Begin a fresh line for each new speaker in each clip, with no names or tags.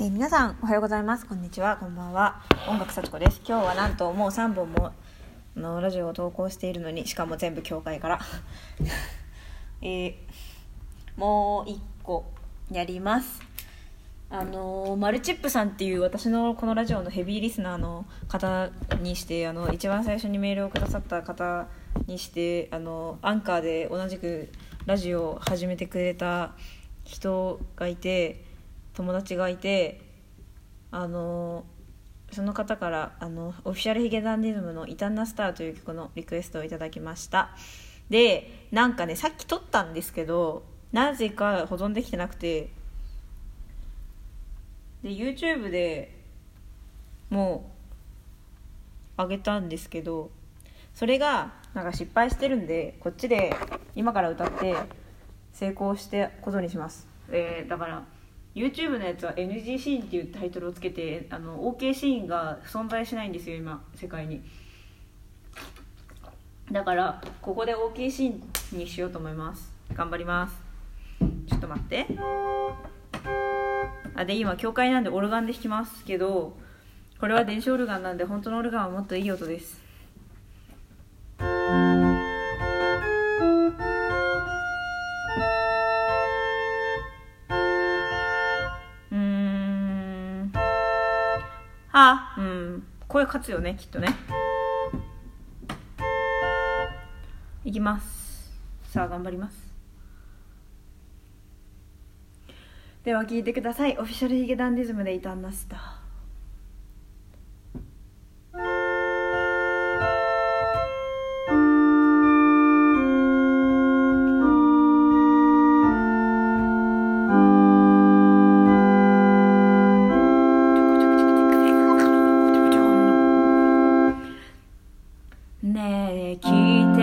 えー皆さんおはようございます。こんにちは。こんばんは。音楽幸子です。今日はなんともう3本ものラジオを投稿しているのにしかも全部教会から。えーもう1個やります。あのーマルチップさんっていう私のこのラジオのヘビーリスナーの方にしてあの一番最初にメールをくださった方にしてあのアンカーで同じくラジオを始めてくれた人がいて友達がいてあのその方からあのオフィシャルヒゲダンディズムの「イタンナスター」という曲のリクエストをいただきました。でなんかねさっき撮ったんですけどなぜか保存できてなくてで YouTube でもう上げたんですけどそれがなんか失敗してるんでこっちで今から歌って成功してことにします、えーだから YouTube のやつは NG シーンっていうタイトルをつけてあの OK シーンが存在しないんですよ今世界に。だからここで OK シーンにしようと思います。頑張ります。ちょっと待って。あで今教会なんでオルガンで弾きますけどこれは電子オルガンなんで本当のオルガンはもっといい音です。これ勝つよねきっとね。いきます。さあ頑張ります。では聞いてください。オフィシャルヒゲダンディズムで異端なスターねえ聞いて。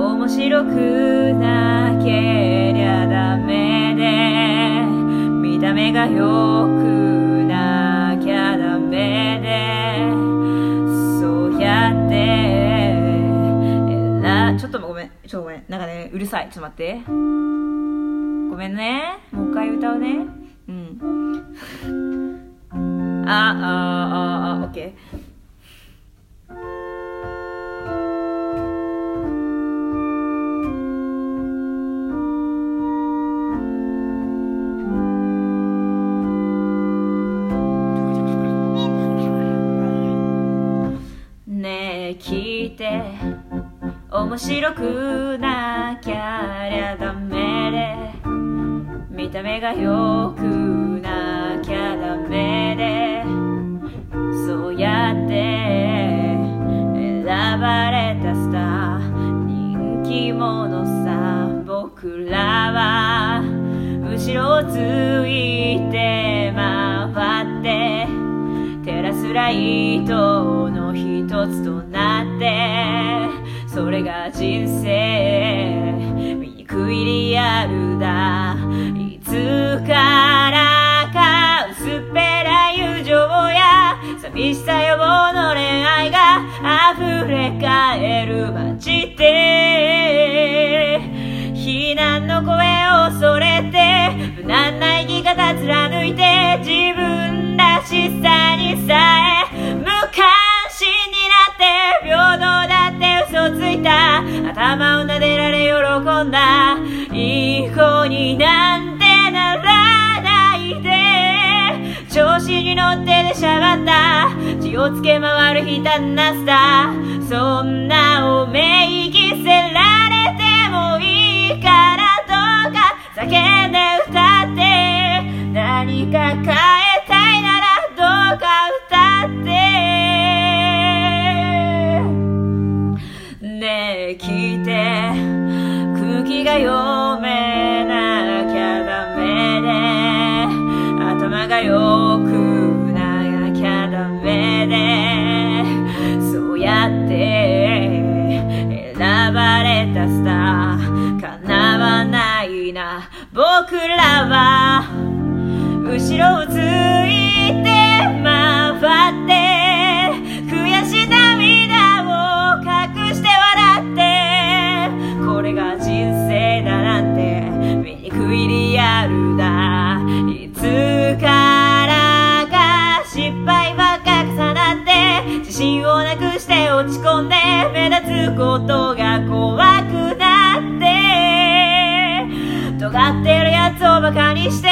面白くなけりゃダメで。見た目が良くなきゃダメで。そうやって。えらちょっとごめんちょっとごめん。なんかねうるさい。ちょっと待って。ごめんね。もう一回歌うね。うん。あああああオッケー。ねえ聞いて。面白くなきゃりゃダメで。見た目が良くなきゃダメで。そうやって選ばれたスター人気者さ。僕ら照らすライトの一つとなってそれが人生醜いリアルだ。いつからか薄っぺらい友情や寂しさ予防の恋愛が溢れ返る街で避難の声を恐れて無難な生き方貫いて自分しさにさえ無関心になって平等だって嘘ついた頭を撫でられ喜んだ。いい子になんてならないで。調子に乗って出しゃばった。血をつけ回る悲嘆なスターそんなおめい着せら僕らは後ろをついて回って悔し涙を隠して笑ってこれが人生だなんて醜いリアルだ。いつからか失敗ばっか重なって自信をなくして落ち込んで目立つことバカにして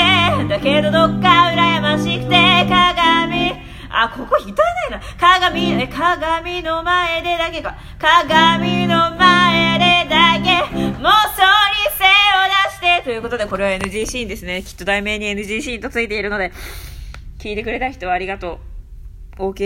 だけどどっか羨ましくて鏡あ、ここ歌えないな。鏡、え、鏡の前でだけか。鏡の前でだけ、妄想に背を出して。ということで、これは NG シーンですね。きっと題名に NG シーンとついているので、聞いてくれた人はありがとう。OK